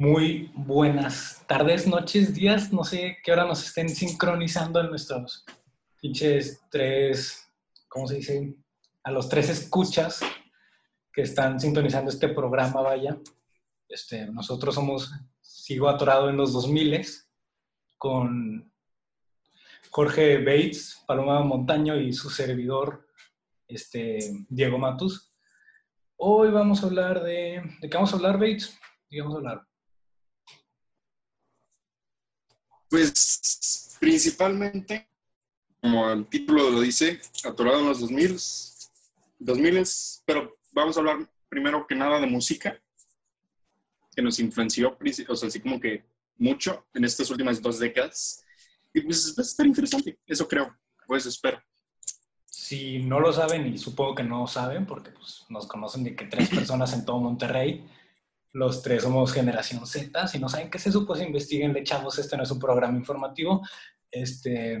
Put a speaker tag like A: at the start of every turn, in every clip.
A: Muy buenas tardes, noches, días, no sé qué hora nos estén sincronizando en nuestros pinches tres, ¿cómo se dice? A los tres escuchas que están sintonizando este programa, vaya. Este, nosotros somos, sigo atorado en los 2000 con Jorge Bates, Paloma Montaño y su servidor, este, Diego Matus. Hoy vamos a hablar de... ¿De qué vamos a hablar, Bates? ¿De qué vamos a hablar?
B: Pues principalmente, como el título lo dice, atorado en los 2000, 2000 pero vamos a hablar primero que nada de música, que nos influenció, o sea, así como que mucho en estas últimas dos décadas. Y pues va a estar interesante, eso creo, pues espero.
A: Si no lo saben, y supongo que no saben, porque pues, nos conocen de que tres personas en todo Monterrey, los tres somos generación Z. Si no saben qué es eso, pues chavos. Este no es un programa informativo. Este,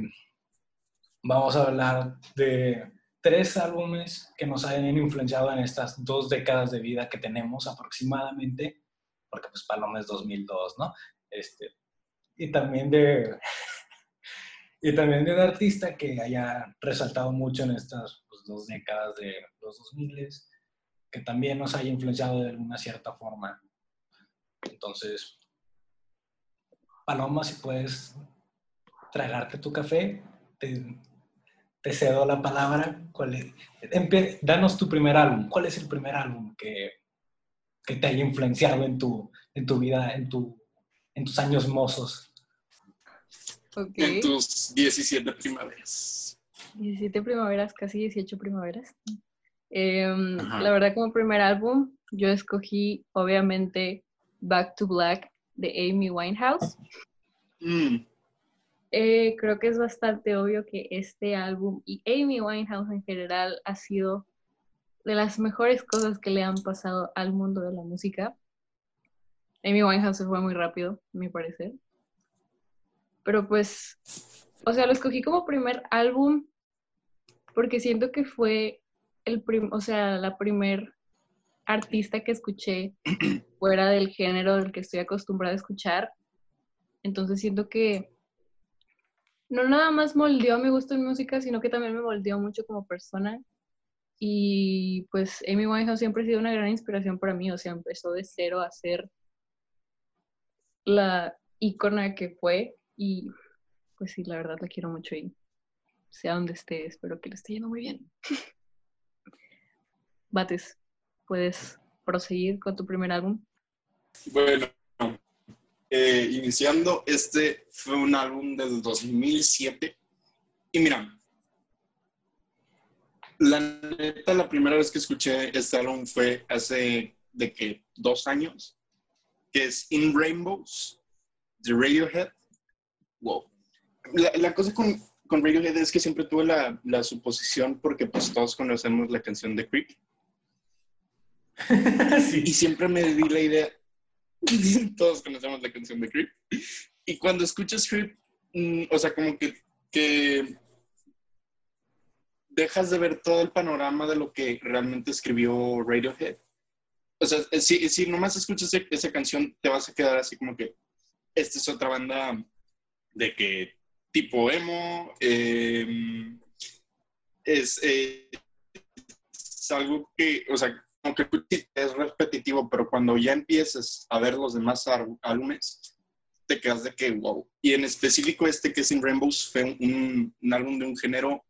A: vamos a hablar de tres álbumes que nos hayan influenciado en estas dos décadas de vida que tenemos aproximadamente, porque pues Paloma es 2002, ¿no? Este, y también de y también de un artista que haya resaltado mucho en estas pues, dos décadas de los 2000 que también nos haya influenciado de alguna cierta forma. Entonces, Paloma, si puedes tragarte tu café, te, cedo la palabra. ¿Cuál danos tu primer álbum. ¿Cuál es el primer álbum que, que te haya influenciado en tu, en tu vida, en, tu, en tus años mozos?
B: En tus 17 primaveras.
C: 17 primaveras, casi 18 primaveras. Em, la verdad, como primer álbum, yo escogí, obviamente, Back to Black de Amy Winehouse. Mm. Eh, creo que es bastante obvio que este álbum y Amy Winehouse en general ha sido de las mejores cosas que le han pasado al mundo de la música. Amy Winehouse se fue muy rápido, a mi parecer. Pero pues, o sea, lo escogí como primer álbum porque siento que fue el o sea, la primer artista que escuché fuera del género del que estoy acostumbrada a escuchar. Entonces siento que no nada más moldeó mi gusto en música, sino que también me moldeó mucho como persona. Y pues Amy Winehouse siempre ha sido una gran inspiración para mí, o sea, empezó de cero a ser la ícona que fue y pues sí, la verdad la quiero mucho y sea donde esté, espero que le esté yendo muy bien. Bates, puedes proseguir con tu primer álbum.
B: Bueno, eh, iniciando, este fue un álbum del 2007. Y mira, la neta, la primera vez que escuché este álbum fue hace de que dos años, que es In Rainbows, de Radiohead. Wow. La, cosa con, con, Radiohead es que siempre tuve la, la, suposición, porque pues todos conocemos la canción de Creep, Y siempre me di la idea, todos conocemos la canción de Creep, y cuando escuchas Creep, mm, o sea, como que, que dejas de ver todo el panorama de lo que realmente escribió Radiohead. O sea, si, si nomás escuchas esa canción, te vas a quedar así como que esta es otra banda de que tipo emo, em, es, eh, es, algo que, o sea, aunque es repetitivo, pero cuando ya empiezas a ver los demás álbumes, te quedas de que wow. Y en específico este que es In Rainbows fue un, álbum de un género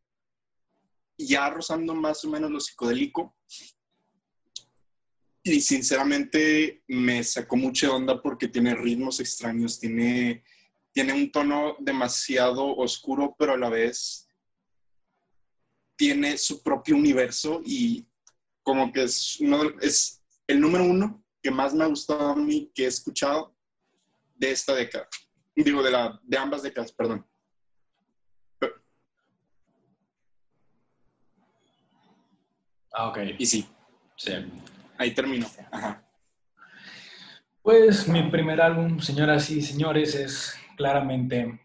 B: ya rozando más o menos lo psicodélico. Y sinceramente me sacó mucha onda porque tiene ritmos extraños, tiene, tiene un tono demasiado oscuro, pero a la vez tiene su propio universo y como que es, uno, es el número uno que más me ha gustado a mí que he escuchado de esta década. Digo, de, la, de ambas décadas, perdón.
A: Ah, ok.
B: Y sí. Sí. Ahí termino. Ajá.
A: Pues mi primer álbum, señoras y señores, es claramente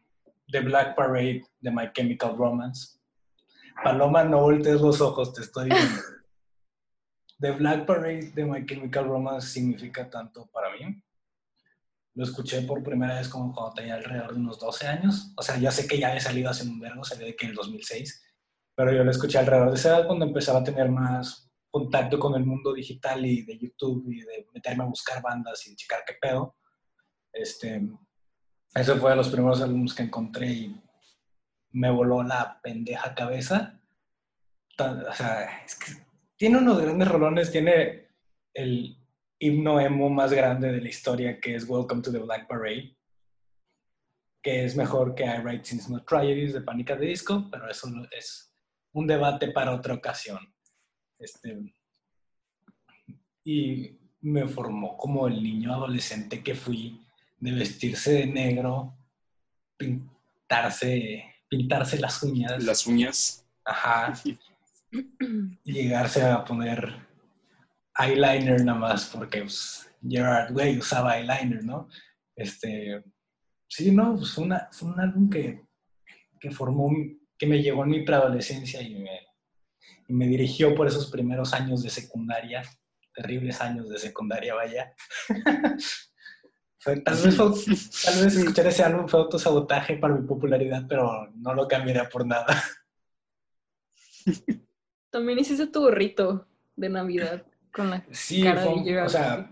A: The Black Parade de My Chemical Romance. Paloma, no voltees los ojos, te estoy viendo. The Black Parade de My Chemical Romance significa tanto para mí. lo escuché por primera vez como cuando tenía alrededor de unos 12 años. O sea, ya sé que ya había salido hace un vergo, salió de que en el 2006, pero yo lo escuché alrededor de esa edad cuando empezaba a tener más contacto con el mundo digital y de YouTube y de meterme a buscar bandas y checar qué pedo. Este, ese fue de los primeros álbumes que encontré y me voló la pendeja cabeza. O sea, es que tiene unos grandes rolones, tiene el himno emo más grande de la historia que es Welcome to the Black Parade, que es mejor que I Write Since No Tragedies de Pánica de Disco, pero eso es un debate para otra ocasión. Este, y me formó como el niño adolescente que fui de vestirse de negro, pintarse, pintarse las uñas.
B: Las uñas.
A: Ajá. llegarse a poner eyeliner nada más porque pues, Gerard Way usaba eyeliner, ¿no? Este, sí, no, pues fue, una, fue un álbum que, que formó, que me llegó en mi preadolescencia y me, y me dirigió por esos primeros años de secundaria, terribles años de secundaria, vaya. fue, tal, vez, tal vez escuchar ese álbum fue autosabotaje para mi popularidad, pero no lo cambiaría por nada.
C: También hiciste tu gorrito de Navidad con la
A: sí, cara de o sea,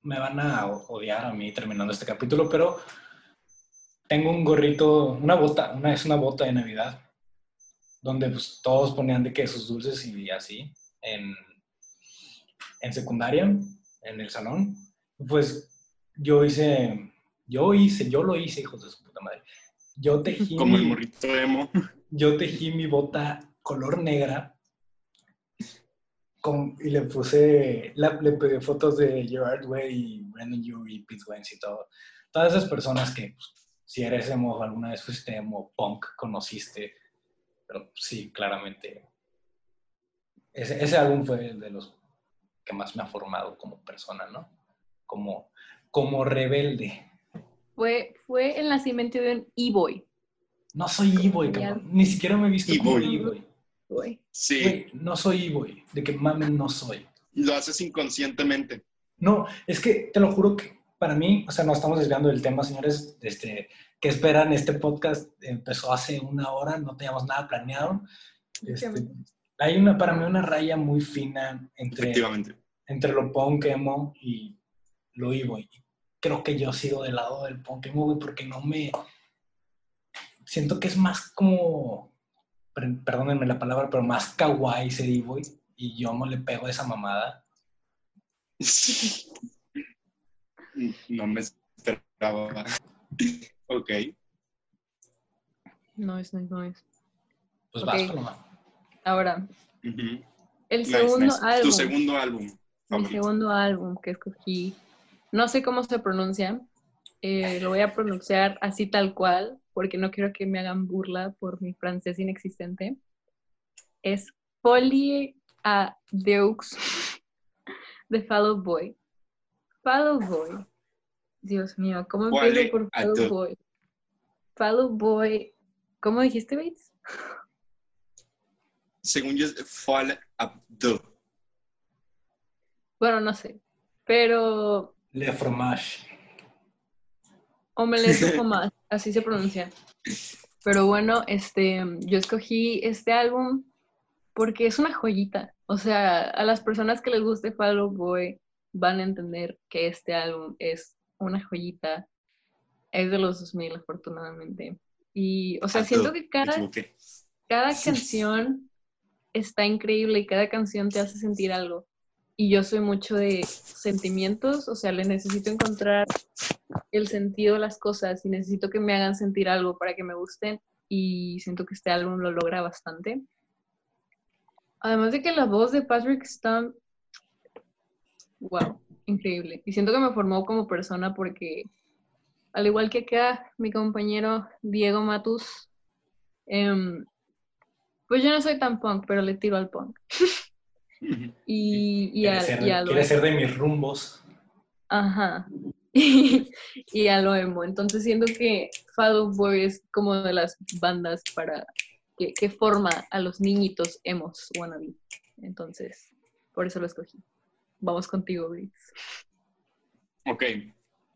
A: me van a odiar a mí terminando este capítulo, pero tengo un gorrito, una bota, una es una bota de Navidad, donde pues, todos ponían de que sus dulces y así en, en secundaria, en el salón. Pues yo hice, yo hice, yo lo hice, hijos de su puta madre. Yo tejí.
B: Como el morrito emo.
A: Yo tejí mi bota color negra y le puse, le pedí fotos de Gerard Way y Brandon Urie y Pete Wentz y todo. Todas esas personas que, pues, si eres emo, alguna vez fuiste emo, punk, conociste, pero sí, claramente. Ese, ese álbum fue el de los que más me ha formado como persona, ¿no? Como, como rebelde.
C: Fue, fue el nacimiento de un e-boy.
A: No soy e-boy, Ni siquiera me he visto como e-boy.
B: Sí.
A: no soy e-boy, de que mamen no soy.
B: Lo haces inconscientemente.
A: No, es que te lo juro que para mí, o sea, no estamos desviando del tema, señores, este, que esperan, este podcast empezó hace una hora, no teníamos nada planeado. Este, hay una, para mí una raya muy fina entre, entre lo punk emo y lo e-boy. Creo que yo sigo del lado del punk emo, porque no me... Siento que es más como perdónenme la palabra, pero más kawaii ese D-Boy y yo no le pego esa mamada.
B: No me esperaba. ok.
C: No es, no es.
A: Pues okay. vas,
C: Ahora, el segundo álbum.
B: Tu segundo álbum.
C: El segundo álbum que escogí, no sé cómo se pronuncia, eh, lo voy a pronunciar así tal cual, porque no quiero que me hagan burla por mi francés inexistente, es Folie a Deux de Fallow Boy. Fallow Boy. Dios mío, ¿cómo empiezo por Fallow Boy? Fallow Boy. ¿Cómo dijiste, Bates?
B: Según yo, Fall a Deux.
C: Bueno, no sé. Pero.
A: Le fromage.
C: Omelette de así se pronuncia. Pero bueno, este, yo escogí este álbum porque es una joyita. O sea, a las personas que les guste Fall Boy van a entender que este álbum es una joyita. Es de los 2000, afortunadamente. Y, o sea, siento que cada, cada canción está increíble y cada canción te hace sentir algo y yo soy mucho de sentimientos, o sea, le necesito encontrar el sentido de las cosas y necesito que me hagan sentir algo para que me gusten y siento que este álbum lo logra bastante. Además de que la voz de Patrick está, wow, increíble. Y siento que me formó como persona porque, al igual que acá, mi compañero Diego Matus, em, pues yo no soy tan punk, pero le tiro al punk. Y, y, a,
A: ser, quiere ser de mis rumbos.
C: Ajá. Y, a lo emo. Entonces siento que Fall Boy es como de las bandas para que, que forma a los niñitos emos wannabe. Entonces, por eso lo escogí. Vamos contigo, Blitz.
B: Ok.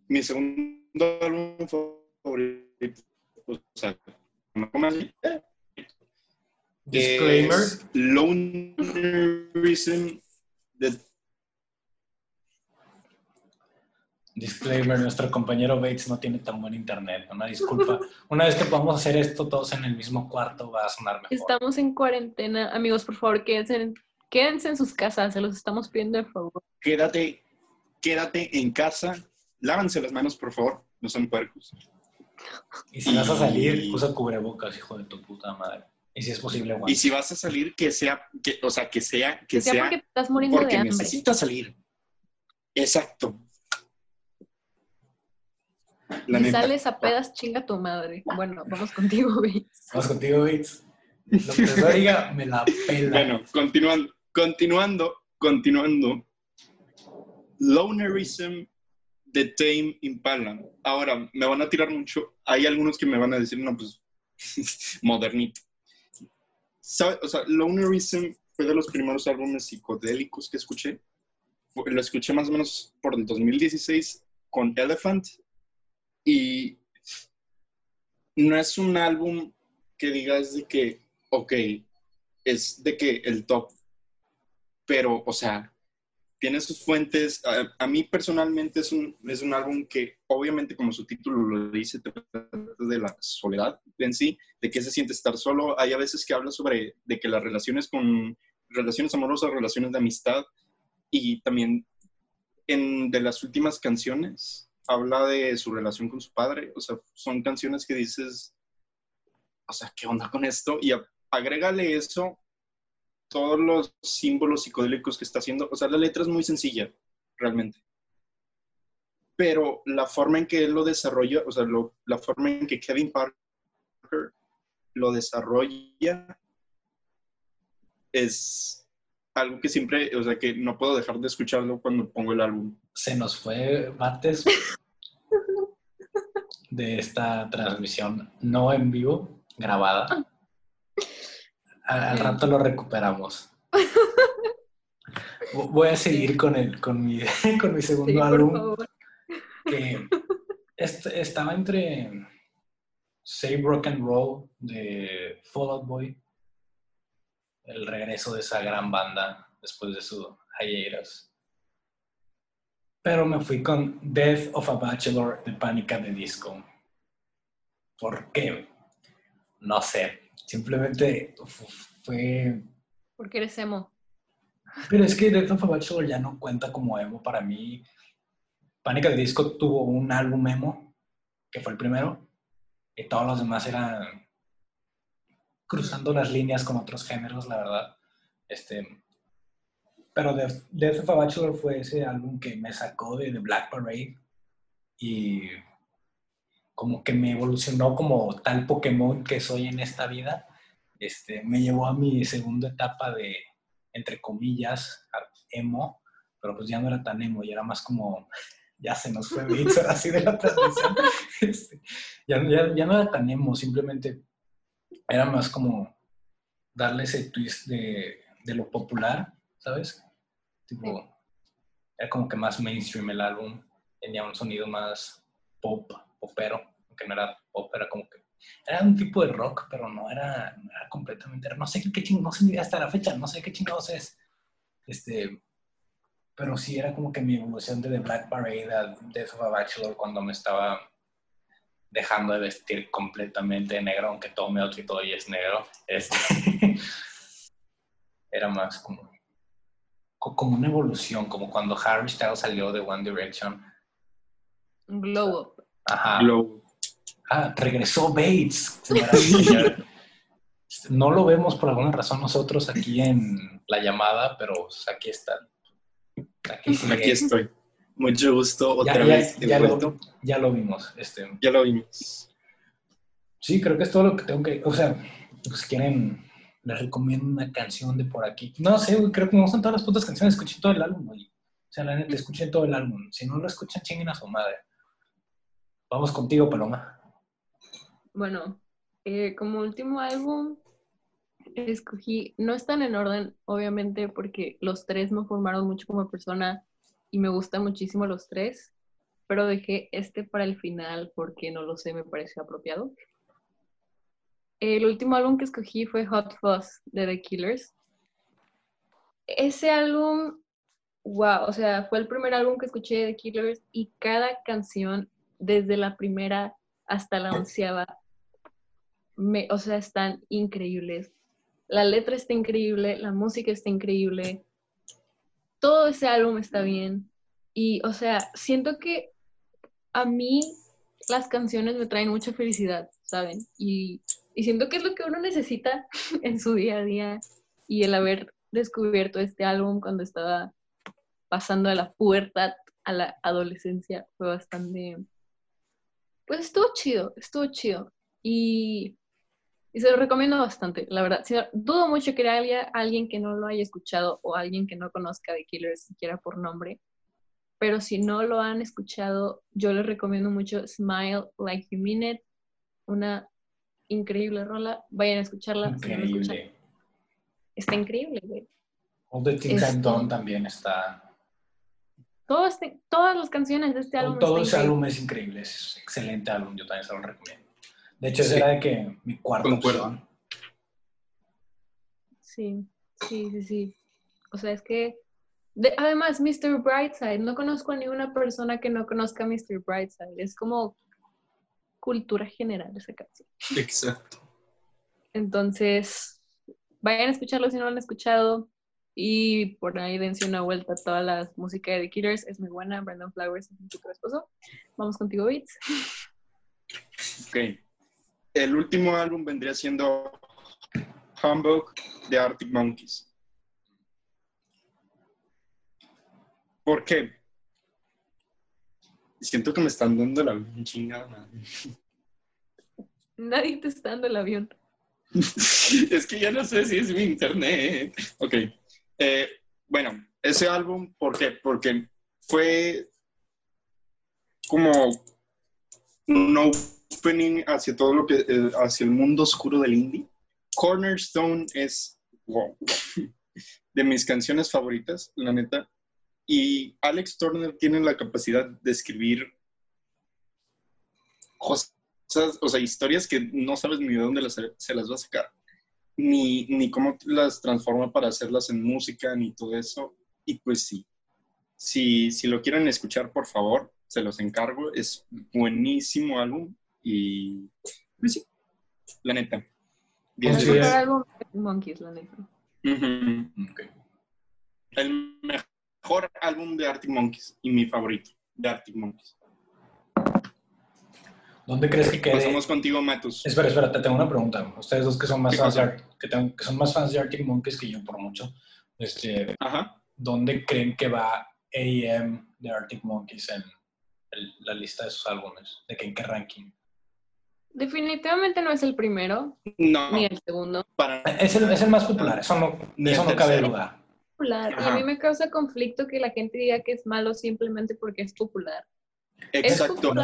B: mi segundo álbum favorito, o sea, ¿cómo así?
A: Disclaimer.
B: Lonerism de
A: Disclaimer, nuestro compañero Bates no tiene tan buen internet. Una disculpa. Una vez que podamos hacer esto todos en el mismo cuarto va a sonar mejor.
C: Estamos en cuarentena. Amigos, por favor, quédense en, quédense en sus casas. Se los estamos pidiendo de favor.
B: quédate, quédate en casa, lávanse las manos, por favor, no son puercos.
A: Y si vas a salir, usa cubrebocas, hijo de tu puta madre. Y si es posible,
B: Y
A: guante.
B: si vas a salir, que sea, que, o sea, que sea, que
C: Que sea
B: sea
C: porque te estás muriendo
B: porque
C: de hambre.
B: necesitas salir. Exacto. La
C: Si
B: neta.
C: sales a pedas, chinga tu madre. Bueno, vamos contigo, Bates.
A: Vamos contigo, Bates. Lo que yo diga, me la pela.
B: Bueno, continuando, continuando, continuando. Lonerism de Tame Impala. Ahora, me van a tirar mucho. Hay algunos que me van a decir, no, pues, modernito. ¿Sabe? O sea, Lonerism fue de los primeros álbumes psicodélicos que escuché. Lo escuché más o menos por el 2016 con Elephant. Y no es un álbum que digas de que, ok, es de que el top, pero, o sea, tiene sus fuentes. A, a mí personalmente es un, es un álbum que, obviamente, como su título lo dice, trata de la soledad en sí, de que se siente estar solo. Hay a veces que habla sobre de que las relaciones con relaciones amorosas, relaciones de amistad, y también en de las últimas canciones habla de su relación con su padre. O sea, son canciones que dices, o sea, ¿qué onda con esto? Y a- agrégale eso, todos los símbolos psicodélicos que está haciendo. O sea, la letra es muy sencilla, realmente. Pero la forma en que él lo desarrolla, o sea, lo- la forma en que Kevin Parker lo desarrolla es algo que siempre, o sea, que no puedo dejar de escucharlo cuando pongo el álbum.
A: Se nos fue Bates de esta transmisión no en vivo, grabada. Al, rato lo recuperamos. Vo- Voy a seguir con, el, con, mi, con mi segundo
C: Sí,
A: álbum.
C: favor.
A: que est- estaba entre Save Rock and Roll de Fall Out Boy, el regreso de esa gran banda después de su hiatus. Pero me fui con Death of a Bachelor de Pánica de Disco. ¿Por qué? No sé. Simplemente fu- fue
C: Porque eres emo.
A: pero es que Death of a Bachelor ya no cuenta como emo para mí. Pánica de Disco tuvo un álbum emo, que fue el primero, y todos los demás eran cruzando las líneas con otros géneros, la verdad. Este, pero Death, Death of a Bachelor fue ese álbum que me sacó de The Black Parade y como que me evolucionó como tal Pokémon que soy en esta vida. Este, me llevó a mi segunda etapa de, entre comillas, emo, pero pues ya no era tan emo, ya era más como, ya se nos fue Beats ahora sí de la transmisión. Este, ya, ya, ya no era tan emo, simplemente era más como darle ese twist de, de lo popular, ¿sabes? Tipo, era como que más mainstream el álbum, tenía un sonido más pop, popero, aunque no era pop, como que era un tipo de rock, pero no era, no era completamente, no sé qué chingados, no sé hasta la fecha, no sé qué chingados es. Este, pero sí era como que mi evolución de The Black Parade a Death of a Bachelor cuando me estaba dejando de vestir completamente de negro, aunque todo mi outfit hoy es negro. Este, era más como, co- como una evolución, como cuando Harry Styles salió de One Direction.
C: Un glow up.
A: Ajá.
B: Glow.
A: Ah, regresó Bates. No lo vemos por alguna razón nosotros aquí en la llamada, pero aquí está. Aquí.
B: Aquí estoy. Mucho gusto
A: Ya,
B: otra
A: ya-
B: vez.
A: ya
B: vuelta.
A: lo, ya lo vimos. Este,
B: Ya lo vimos.
A: sí, creo que es todo lo que tengo que. O sea, pues, quieren, les recomiendo una canción de por aquí. No sé, güey, creo que me gustan todas las putas canciones. Escuchen todo el álbum, güey. O sea, la neta, escuchen todo el álbum. Si no lo escuchan, chinguen a su madre. Vamos contigo, Paloma.
C: Bueno, eh, como último álbum, escogí, no están en orden, obviamente, porque los tres me formaron mucho como persona y me gustan muchísimo los tres, pero dejé este para el final porque no lo sé, me pareció apropiado. El último álbum que escogí fue Hot Fuzz de The Killers. Ese álbum, wow, o sea, fue el primer álbum que escuché de The Killers y cada canción, desde la primera hasta la onceava, o sea, están increíbles. La letra está increíble, la música está increíble, todo ese álbum está bien. Y, o sea, siento que a mí las canciones me traen mucha felicidad, ¿saben? Y, siento que es lo que uno necesita en su día a día. Y el haber descubierto este álbum cuando estaba pasando de la pubertad a la adolescencia fue bastante... Pues estuvo chido, estuvo chido. Y y se lo recomiendo bastante, la verdad. dudo mucho que haya alguien que no lo haya escuchado o alguien que no conozca The Killers siquiera por nombre. Pero si no lo han escuchado, yo les recomiendo mucho Smile Like You Mean It. Una increíble rola. Vayan a escucharla.
A: Increíble.
C: está increíble, güey.
A: All the Things I've Done también está.
C: Todo este, todas las canciones de este álbum.
A: Todo ese álbum es increíble. Es excelente álbum. Yo también se lo recomiendo. De hecho, ese era de que mi cuarto
B: Concuerdo.
C: Sí, sí, sí, sí. O sea, es que además, Mr. Brightside, no conozco a ninguna persona que no conozca a Mr. Brightside. Es como cultura general esa canción.
B: Exacto.
C: Entonces, vayan a escucharlo si no lo han escuchado. Y por ahí dense una vuelta a toda la música de The Killers. Es muy buena. Brandon Flowers es mi super esposo. Vamos contigo, Beats.
B: Ok el último álbum vendría siendo Humbug de Arctic Monkeys. ¿Por qué? Siento que me están dando el avión chingada.
C: Nadie te está dando el avión.
B: es que ya no sé si es mi internet. Ok. Eh, bueno, ese álbum, ¿por qué? Porque fue como no opening hacia todo lo que, eh, hacia el mundo oscuro del indie. Cornerstone es de mis canciones favoritas, la neta. Y Alex Turner tiene la capacidad de escribir cosas, o sea, historias que no sabes ni de dónde se las va a sacar, ni, ni cómo las transforma para hacerlas en música, ni todo eso. Y pues sí, si, si lo quieren escuchar, por favor, se los encargo. Es buenísimo álbum. Y pues sí, la neta.
C: El mejor álbum de Monkeys, la neta.
B: El mejor álbum de Arctic Monkeys y mi favorito de Arctic Monkeys.
A: ¿Dónde crees que quede?
B: Pasamos contigo, Matus.
A: Espera, espera, te tengo una pregunta. Ustedes dos que son más fans de, que, que, son más fans de Arctic Monkeys que yo por mucho. Este,
B: Ajá.
A: ¿Dónde creen que va AM de Arctic Monkeys en la lista de sus álbumes? ¿De qué, en qué ranking?
C: Definitivamente no es el primero, ni el segundo.
A: Es, el, es, el, más popular, eso no, eso no cabe duda.
C: Popular. Y a mí me causa conflicto que la gente diga que es malo simplemente porque es popular.
B: Exacto.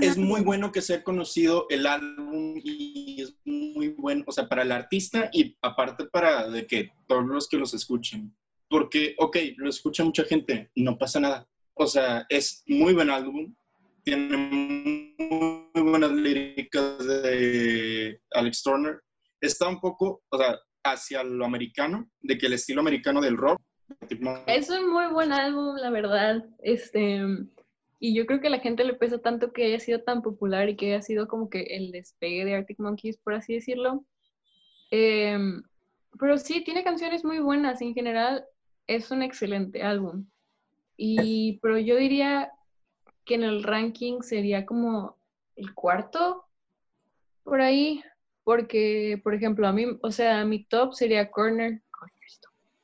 B: Es, muy bueno que sea conocido el álbum y es muy bueno, o sea, para el artista y aparte para de que todos los que los escuchen. Porque, ok, lo escucha mucha gente, no pasa nada. O sea, es muy buen álbum, tiene muy buenas líricas de Alex Turner. Está un poco, o sea, hacia lo americano, de que el estilo americano del rock.
C: Es un muy buen álbum, la verdad. Este, y yo creo que a la gente le pesa tanto que haya sido tan popular y que haya sido como que el despegue de Arctic Monkeys, por así decirlo. Em, pero sí, tiene canciones muy buenas. En general, es un excelente álbum. Y, pero yo diría que en el ranking sería como el cuarto, por ahí, porque, por ejemplo, a mí, o sea, mi top sería Corner,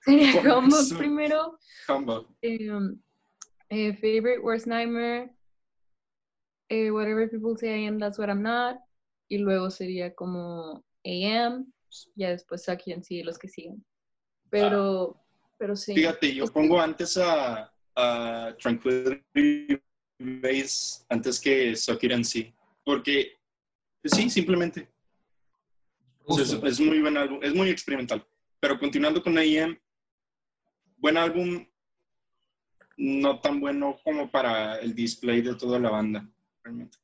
C: sería Combo primero, em, eh, Favorite Worst Nightmare, eh, Whatever People Say I Am, That's What I'm Not, y luego sería como AM, ya después aquí en sí los que siguen. Pero, pero sí.
B: Fíjate, yo pongo antes a, a Tranquility Base antes que Suck It sí. Porque, pues sí, simplemente. Es, muy buen álbum, es muy experimental. Pero continuando con AM, buen álbum. No tan bueno como para el display de toda la banda, realmente.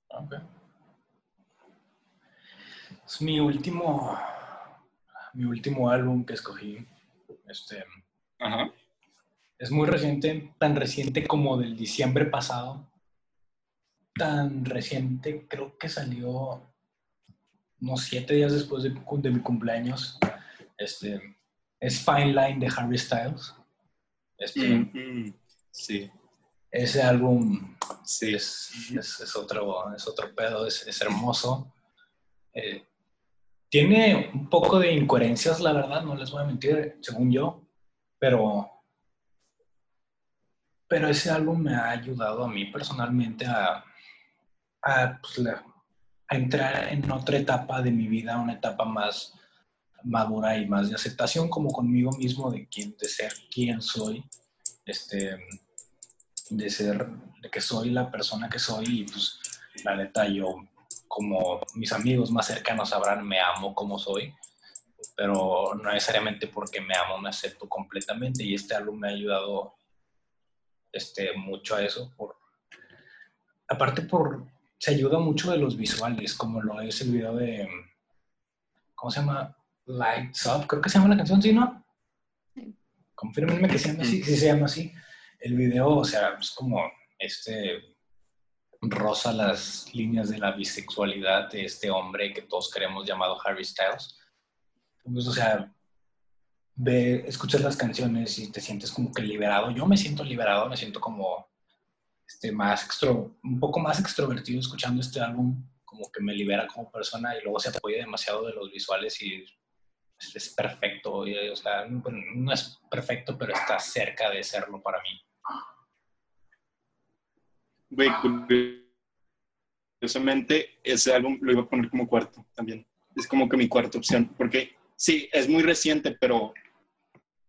A: Es mi último, mi último álbum que escogí. Este,
B: Ajá.
A: Es muy reciente, tan reciente como del diciembre pasado. Tan reciente, creo que salió unos siete días después de, de mi cumpleaños. Este, es Fine Line de Harry Styles. Este,
B: Mm, mm, sí.
A: Ese álbum
B: Sí.
A: es, es- es otro, es otro pedo, es, es hermoso. Eh, tiene un poco de incoherencias, la verdad, no les voy a mentir, según yo, pero, pero ese álbum me ha ayudado a mí personalmente a, a, pues, la- a entrar en otra etapa de mi vida, una etapa más madura y más de aceptación como conmigo mismo de quién, de ser quien soy, este, de ser, de que soy la persona que soy y pues la neta yo como mis amigos más cercanos sabrán me amo como soy, pero no necesariamente porque me amo me acepto completamente y este álbum me ha ayudado este, mucho a eso por aparte por se ayuda mucho de los visuales como lo es el video de ¿cómo se llama? Lights Up, creo que se llama la canción, ¿sí, no?
C: Sí.
A: Confírmenme que se llama así, sí se llama así. El video, o sea, es como este rosa las líneas de la bisexualidad de este hombre que todos queremos llamado Harry Styles. Entonces, o sea, ve, escuchas las canciones y te sientes como que liberado. Yo me siento liberado, me siento como este, más extro, un poco más extrovertido escuchando este álbum, como que me libera como persona y luego se apoya demasiado de los visuales y es, perfecto. o sea, no, no es perfecto, pero está cerca de serlo para mí.
B: Güey, curiosamente, ese álbum lo iba a poner como cuarto también. Es como que mi cuarta opción, porque sí, es muy reciente, pero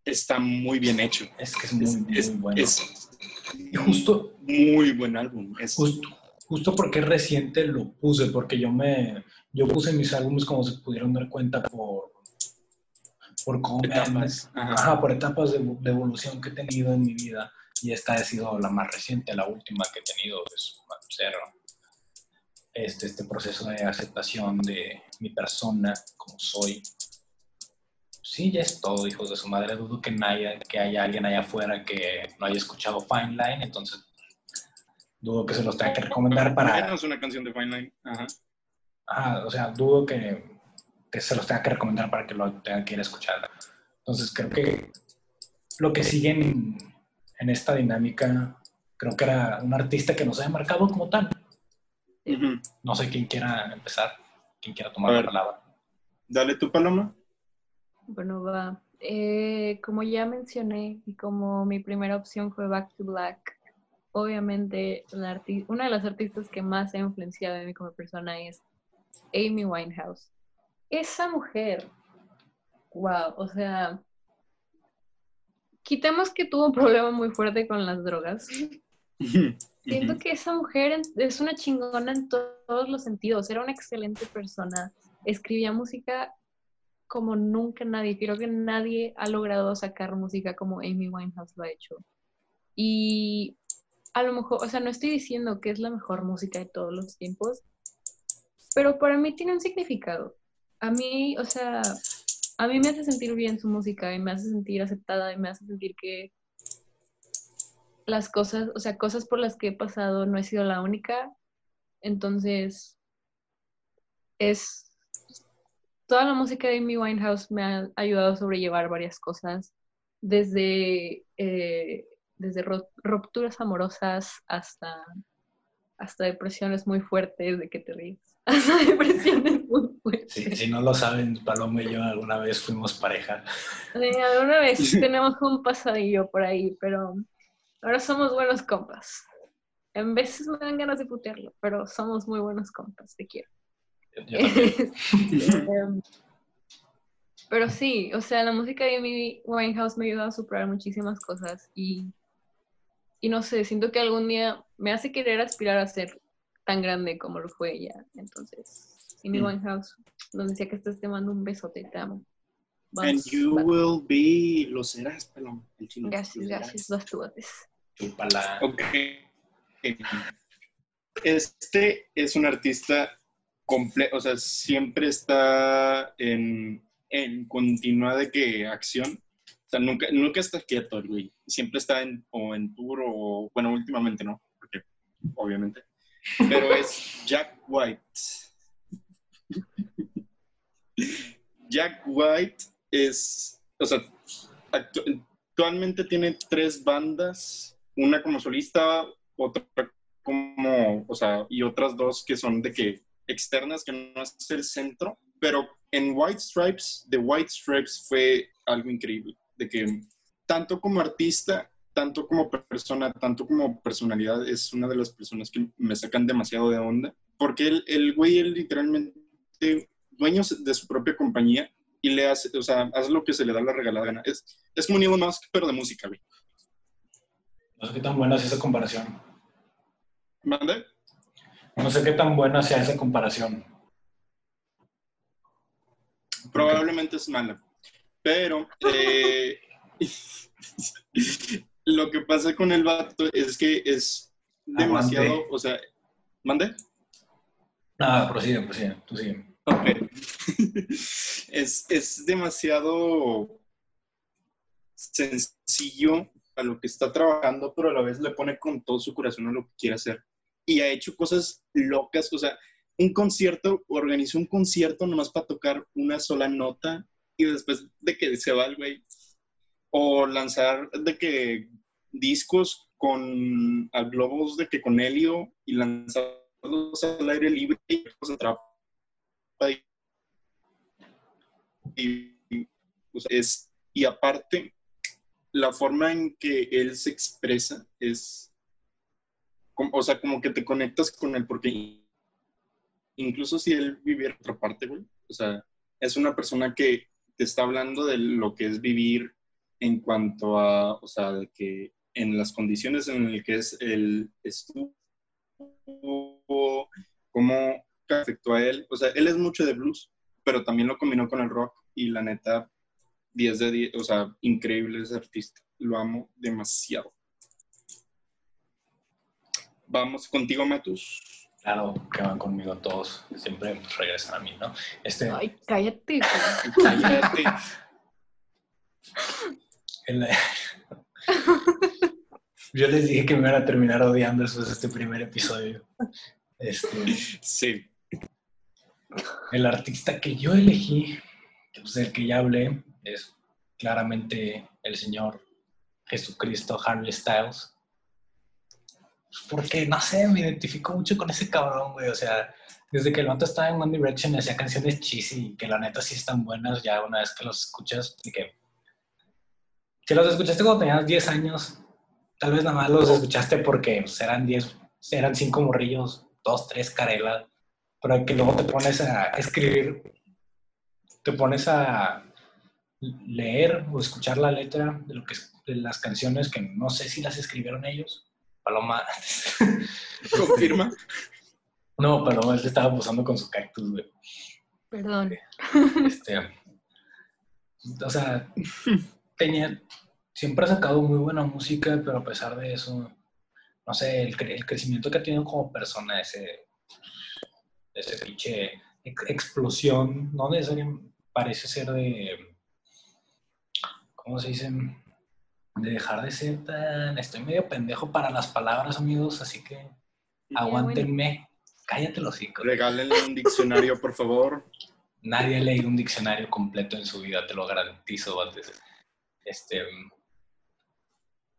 B: está muy bien hecho.
A: Es que es muy,
B: Es,
A: muy
B: es-
A: bueno.
B: es
A: y justo,
B: muy buen álbum. Es,
A: justo, justo porque es reciente lo puse, porque yo me, yo puse mis álbumes como se pudieron dar cuenta por, por cómo me
B: etapas. Ajá.
A: Ajá, por etapas de, de evolución que he tenido en mi vida. Y esta ha sido la más reciente, la última que he tenido, es ser este, este proceso de aceptación de mi persona, como soy. Sí, ya es todo, hijos de su madre. Dudo que, nadie, que haya alguien allá afuera que no haya escuchado Fine Line, entonces dudo que se los tenga que recomendar para...
B: Una canción de Fine Line. Ajá.
A: Ajá, o sea, dudo que, que se los tenga que recomendar para que lo tengan que ir a escuchar. Entonces, creo que lo que sigue en, en esta dinámica, creo que era un artista que nos haya marcado como tal. No sé quién quiera empezar, quién quiera tomar la palabra.
B: Dale tú, Paloma.
C: Bueno, va. Eh, como ya mencioné y como mi primera opción fue Back to Black, obviamente la una de las artistas que más ha influenciado en mí como persona es Amy Winehouse. Esa mujer, wow, o sea, quitemos que tuvo un problema muy fuerte con las drogas. Siento que esa mujer es una chingona en to- todos los sentidos. Era una excelente persona. Escribía música como nunca nadie. Creo que nadie ha logrado sacar música como Amy Winehouse lo ha hecho. Y a lo mejor, o sea, no estoy diciendo que es la mejor música de todos los tiempos, pero para mí tiene un significado. A mí, o sea, a mí me hace sentir bien su música y me hace sentir aceptada y me hace sentir que las cosas, o sea, cosas por las que he pasado no he sido la única. Entonces, es toda la música de Amy Winehouse me ha ayudado a sobrellevar varias cosas, desde, eh, desde rupturas amorosas hasta, hasta depresiones muy fuertes, de que te ríes, hasta depresiones muy fuertes.
A: Si, no lo saben, Paloma y yo alguna vez fuimos pareja.
C: Eh, alguna vez tenemos un pasadillo por ahí, pero ahora somos buenos compas. En veces me dan ganas de putearlo, pero somos muy buenos compas, te quiero.
A: Yo- yo también.
C: Em, pero sí, o sea, la música de Amy Winehouse me ayuda a superar muchísimas cosas y, y no sé, siento que algún día me hace querer aspirar a ser tan grande como lo fue ella. Entonces, Amy
B: Mm.
C: Winehouse, donde sea que estés, te mando un besote, te amo.
B: And
C: Vamos,
B: you
C: va.
B: will be, lo serás, Paloma. El chino.
C: Gracias, gracias, dos tuates.
A: Chúpala.
B: Ok. Este es un artista completo, o sea, siempre está en, en continua de que acción. O sea, nunca, nunca está quieto el güey. Siempre está en, o en tour o, bueno, últimamente no, porque obviamente. Pero es Jack White. Jack White es, o sea, actualmente tiene tres bandas, una como solista, otra como, o sea, y otras dos que son de que externas, que no es el centro, pero en White Stripes, The White Stripes fue algo increíble, de que tanto como artista, tanto como persona, tanto como personalidad, es una de las personas que me sacan demasiado de onda, porque el, el güey es literalmente dueño de su propia compañía y le hace, o sea, hace lo que se le da la regalada gana. Es, es como un Elon Musk, pero de música, güey.
A: No sé qué tan buena es esa comparación.
B: ¿Mande?
A: No sé qué tan buena sea esa comparación.
B: Probablemente es mala. Pero eh, lo que pasa con el vato es que es demasiado, o sea, ¿mande?
A: Nada, prosigue, prosigue, tú sigue.
B: Es, es demasiado sencillo a lo que está trabajando, pero a la vez le pone con todo su corazón a lo que quiere hacer. Y ha hecho cosas locas, o sea, un concierto, organizó un concierto nomás para tocar una sola nota y después de que se va el güey, o lanzar de que discos con globos de que con helio y lanzarlos al aire libre y se atrapa y, es, y aparte la forma en que él se expresa es o sea, como que te conectas con él, porque incluso si él viviera otra parte, güey, o sea, es una persona que te está hablando de lo que es vivir en cuanto a, o sea, de que en las condiciones en las que es el estuvo, cómo afectó a él, o sea, él es mucho de blues, pero también lo combinó con el rock y la neta, 10 de 10, o sea, increíble ese artista, lo amo demasiado. Vamos contigo, Matus.
A: Claro, que van conmigo todos. Siempre regresan a mí, ¿no? Este...
C: Ay, cállate.
B: cállate.
A: Yo les dije que me iban a terminar odiando después de este primer episodio. Este...
B: Sí.
A: El artista que yo elegí, pues del que ya hablé, es claramente el señor Jesucristo Harley Styles porque, no sé, me identifico mucho con ese cabrón, güey. O sea, desde que el vato estaba en One Direction hacía canciones cheesy, que la neta sí están buenas ya una vez que los escuchas. Y que, si los escuchaste cuando tenías 10 años, tal vez nada más los escuchaste porque pues, eran 10, eran 5 morrillos, 2, 3 carelas, pero que luego te pones a escribir, te pones a leer o escuchar la letra de, lo que, de las canciones que no sé si las escribieron ellos Paloma.
B: ¿Confirma?
A: no, Paloma, él estaba posando con su cactus, güey.
C: Perdón.
A: Este, o sea, tenía, siempre ha sacado muy buena música, pero a pesar de eso, no sé, el, crecimiento que ha tenido como persona, ese, ese pinche explosión, no necesariamente parece ser de, ¿cómo se dice? de dejar de ser tan... Estoy medio pendejo para las palabras, amigos, así que aguántenme. Cállate los hijos.
B: Regálenle un diccionario, por favor.
A: Nadie ha leído un diccionario completo en su vida, te lo garantizo antes. Este...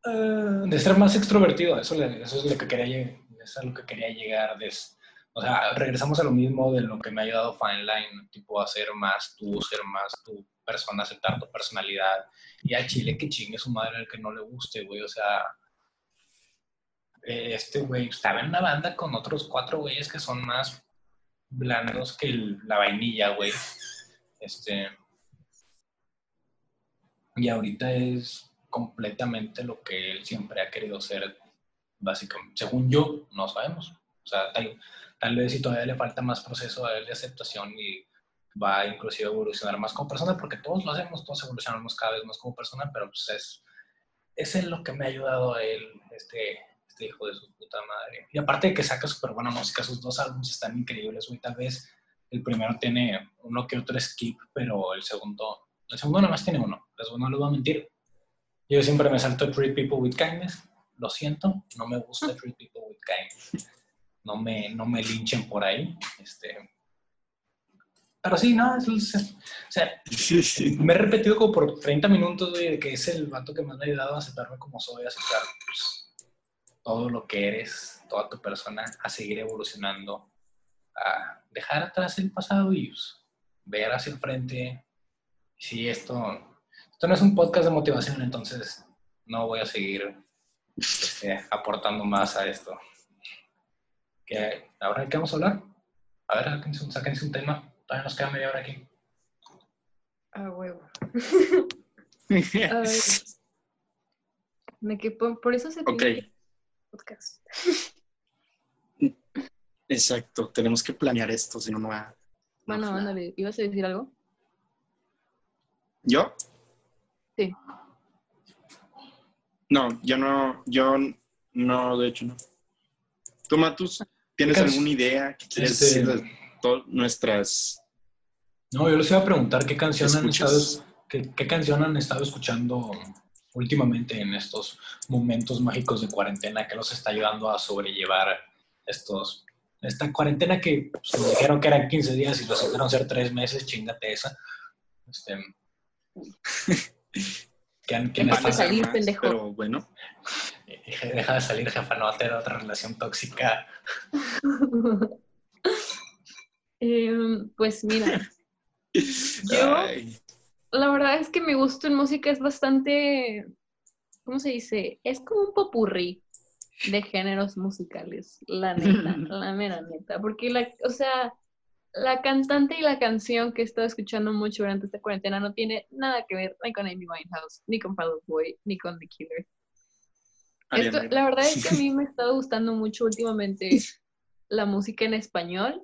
A: Uh, de ser más extrovertido, eso, eso es lo que quería, eso es lo que quería llegar. De, o sea, regresamos a lo mismo de lo que me ha ayudado Fine Line, tipo hacer más tú, ser más tu persona, aceptar tu personalidad. Y al chile que chingue su madre al que no le guste, güey. O sea, este güey estaba en una banda con otros cuatro güeyes que son más blandos que la vainilla, güey. Este. Y ahorita es completamente lo que él siempre ha querido ser, básicamente. Según yo, no sabemos. O sea, tal, tal vez si todavía le falta más proceso de aceptación y va inclusive a evolucionar más como persona, porque todos lo hacemos, todos evolucionamos cada vez más como persona, pero pues es, es lo que me ha ayudado a él este, este hijo de su puta madre. Y aparte de que saca súper buena música, sus dos álbumes están increíbles, güey. Tal vez el primero tiene uno que otro skip, pero el segundo, el segundo nada más tiene uno. El segundo no les voy a mentir. Yo siempre me salto Treat People with Kindness. Lo siento, no me gusta Treat People with Kindness. No me, no me linchen por ahí. Este, pero sí, no, es, o sea, me he repetido como por 30 minutos, de que es el vato que me ha ayudado a aceptarme como soy, a aceptar pues, todo lo que eres, toda tu persona, a seguir evolucionando, a dejar atrás el pasado y pues, ver hacia el frente. Si esto, esto no es un podcast de motivación, entonces no voy a seguir este, aportando más a esto. ¿Qué, ¿Ahora qué vamos a hablar? A ver, sáquense un tema. Todavía nos queda media hora aquí.
C: Ah, huevo. me quepo, por eso se
B: okay. podcast. Exacto, tenemos que planear esto, si no, no va.
C: Bueno, ándale, ¿ibas a decir algo?
B: ¿Yo?
C: Sí.
B: No, yo no, yo no, de hecho no. ¿Tú, Matus, tienes alguna idea que quieres este, decir de todas nuestras
A: no, yo les iba a preguntar qué canción han estado, qué, canción han estado escuchando últimamente en estos momentos mágicos de cuarentena que los está ayudando a sobrellevar estos esta cuarentena que pues, nos dijeron que eran 15 días y resultaron ser 3 meses, chingate esa. Este,
C: ¿Quién, quién está salir, pendejo.
B: Pero bueno.
A: Deja de salir, jefa, no va a tener otra relación tóxica.
C: Em, pues mira, yo, la verdad es que mi gusto en música es bastante, ¿cómo se dice? Es como un popurrí de géneros musicales, la neta, la mera neta, porque la, o sea, la cantante y la canción que he estado escuchando mucho durante esta cuarentena no tiene nada que ver ni con Amy Winehouse, ni con Fall Boy, ni con The Killer. la verdad es que a mí me ha estado gustando mucho últimamente la música en español.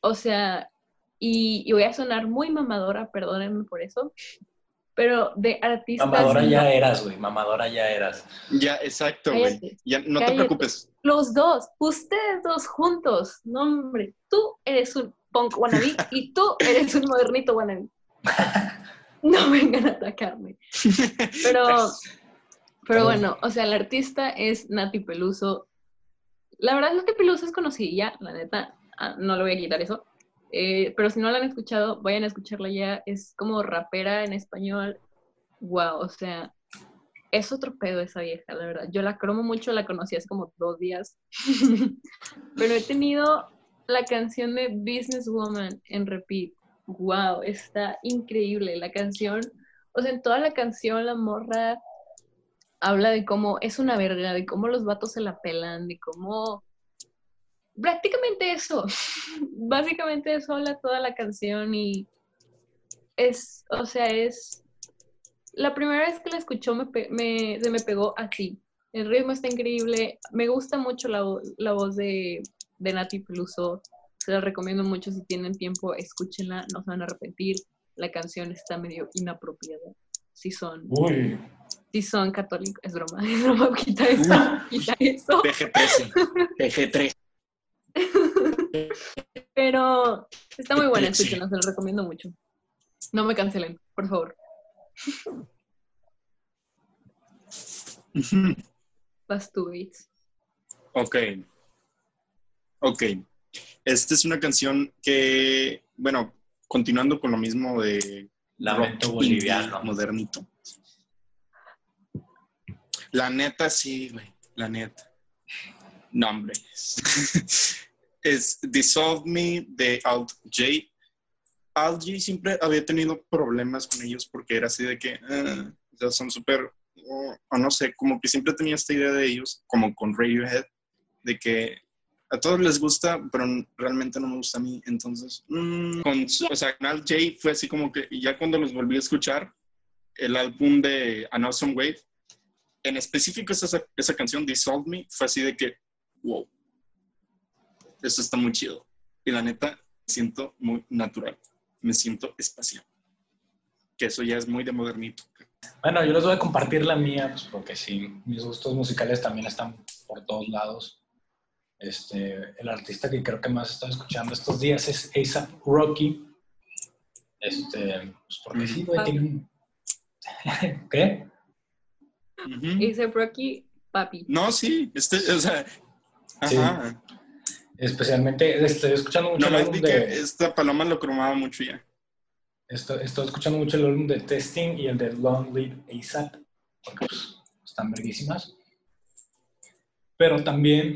C: O sea, y, voy a sonar muy mamadora, perdónenme por eso, pero de artistas...
A: Mamadora ya eras, güey, mamadora ya eras.
B: Ya, exacto, güey. Ya, no te preocupes.
C: Los dos, ustedes dos juntos, no hombre, tú eres un punk wannabe y tú eres un modernito wannabe. No vengan a atacarme. Pero, pero bueno, o sea, el artista es Nati Peluso. La verdad, Nati Peluso es conocida, la neta, ah, no le voy a quitar eso. Eh, pero si no la han escuchado, vayan a escucharla ya. Es como rapera en español. Wow, o sea, es otro pedo esa vieja, la verdad. Yo la cromo mucho, la conocí hace como dos días. pero he tenido la canción de Businesswoman en repeat. Wow, está increíble la canción. O sea, en toda la canción la morra habla de cómo es una verga, de cómo los vatos se la pelan, de cómo prácticamente eso. Básicamente eso habla toda la canción y es, o sea, es... La primera vez que la escuchó me, se me pegó así. El ritmo está increíble. Me gusta mucho la, voz de, de Nati Peluso. Se la recomiendo mucho si tienen tiempo, escúchenla, no se van a arrepentir. La canción está medio inapropiada. Si son, si son católicos, es broma, es broma, quita eso, quita eso.
B: PG-13, PG-13.
C: Pero está muy buena, escúchenla, se lo recomiendo mucho. No me cancelen, por favor. Vas tú,
B: Ok. Ok. Esta es una canción que, bueno, continuando con lo mismo de
A: Lamento boliviano.
B: Modernito. La neta, sí, güey. La neta. Nombres. es Dissolve Me de Alt J. Alt J siempre había tenido problemas con ellos porque era así de que ah, ya son súper, o no sé, como que siempre tenía esta idea de ellos, como con Radiohead, de que a todos les gusta, pero realmente no me gusta a mí. Entonces, mm, con, o sea, Alt J fue así como que ya cuando los volví a escuchar, el álbum de An Awesome Wave, en específico esa, esa canción, Dissolve Me, fue así de que, wow, eso está muy chido. Y la neta, me siento muy natural. Me siento espacial. Que eso ya es muy de modernito.
A: Bueno, yo les voy a compartir la mía, pues porque sí, mis gustos musicales también están por todos lados. Este, el artista que creo que más estoy escuchando estos días es ASAP Rocky. Este, pues porque sí, güey, tiene un... ¿Qué?
C: ASAP Rocky, papi.
B: No, sí, este, o sea, ajá.
A: Especialmente, estoy escuchando mucho
B: no, el álbum de... Esta paloma lo cromaba mucho ya.
A: Estoy, estoy, escuchando mucho el álbum de Testing y el de Long Live ASAP, porque pues, están verguísimas. Pero también,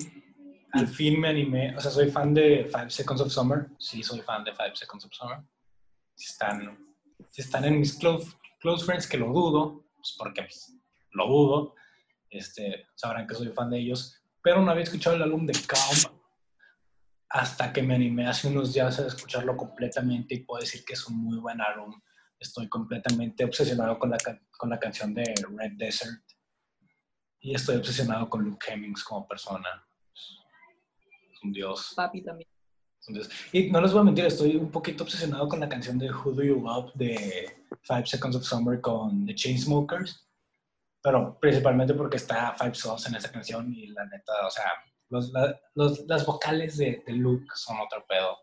A: al fin me animé, o sea, soy fan de Five Seconds of Summer, sí soy fan de Five Seconds of Summer. Si están, si están en mis close, close friends, que lo dudo, pues porque pues, lo dudo, este, sabrán que soy fan de ellos, pero no había escuchado el álbum de Calm hasta que me animé hace unos días a escucharlo completamente y puedo decir que es un muy buen álbum. Estoy completamente obsesionado con la, con la canción de Red Desert y estoy obsesionado con Luke Hemmings como persona. Un dios.
C: Papi también.
A: Y no les voy a mentir, estoy un poquito obsesionado con la canción de Who Do You Love de Five Seconds of Summer con The Chainsmokers, pero principalmente porque está Five Sauce en esa canción y la neta, o sea, los, las vocales de, de, Luke son otro pedo.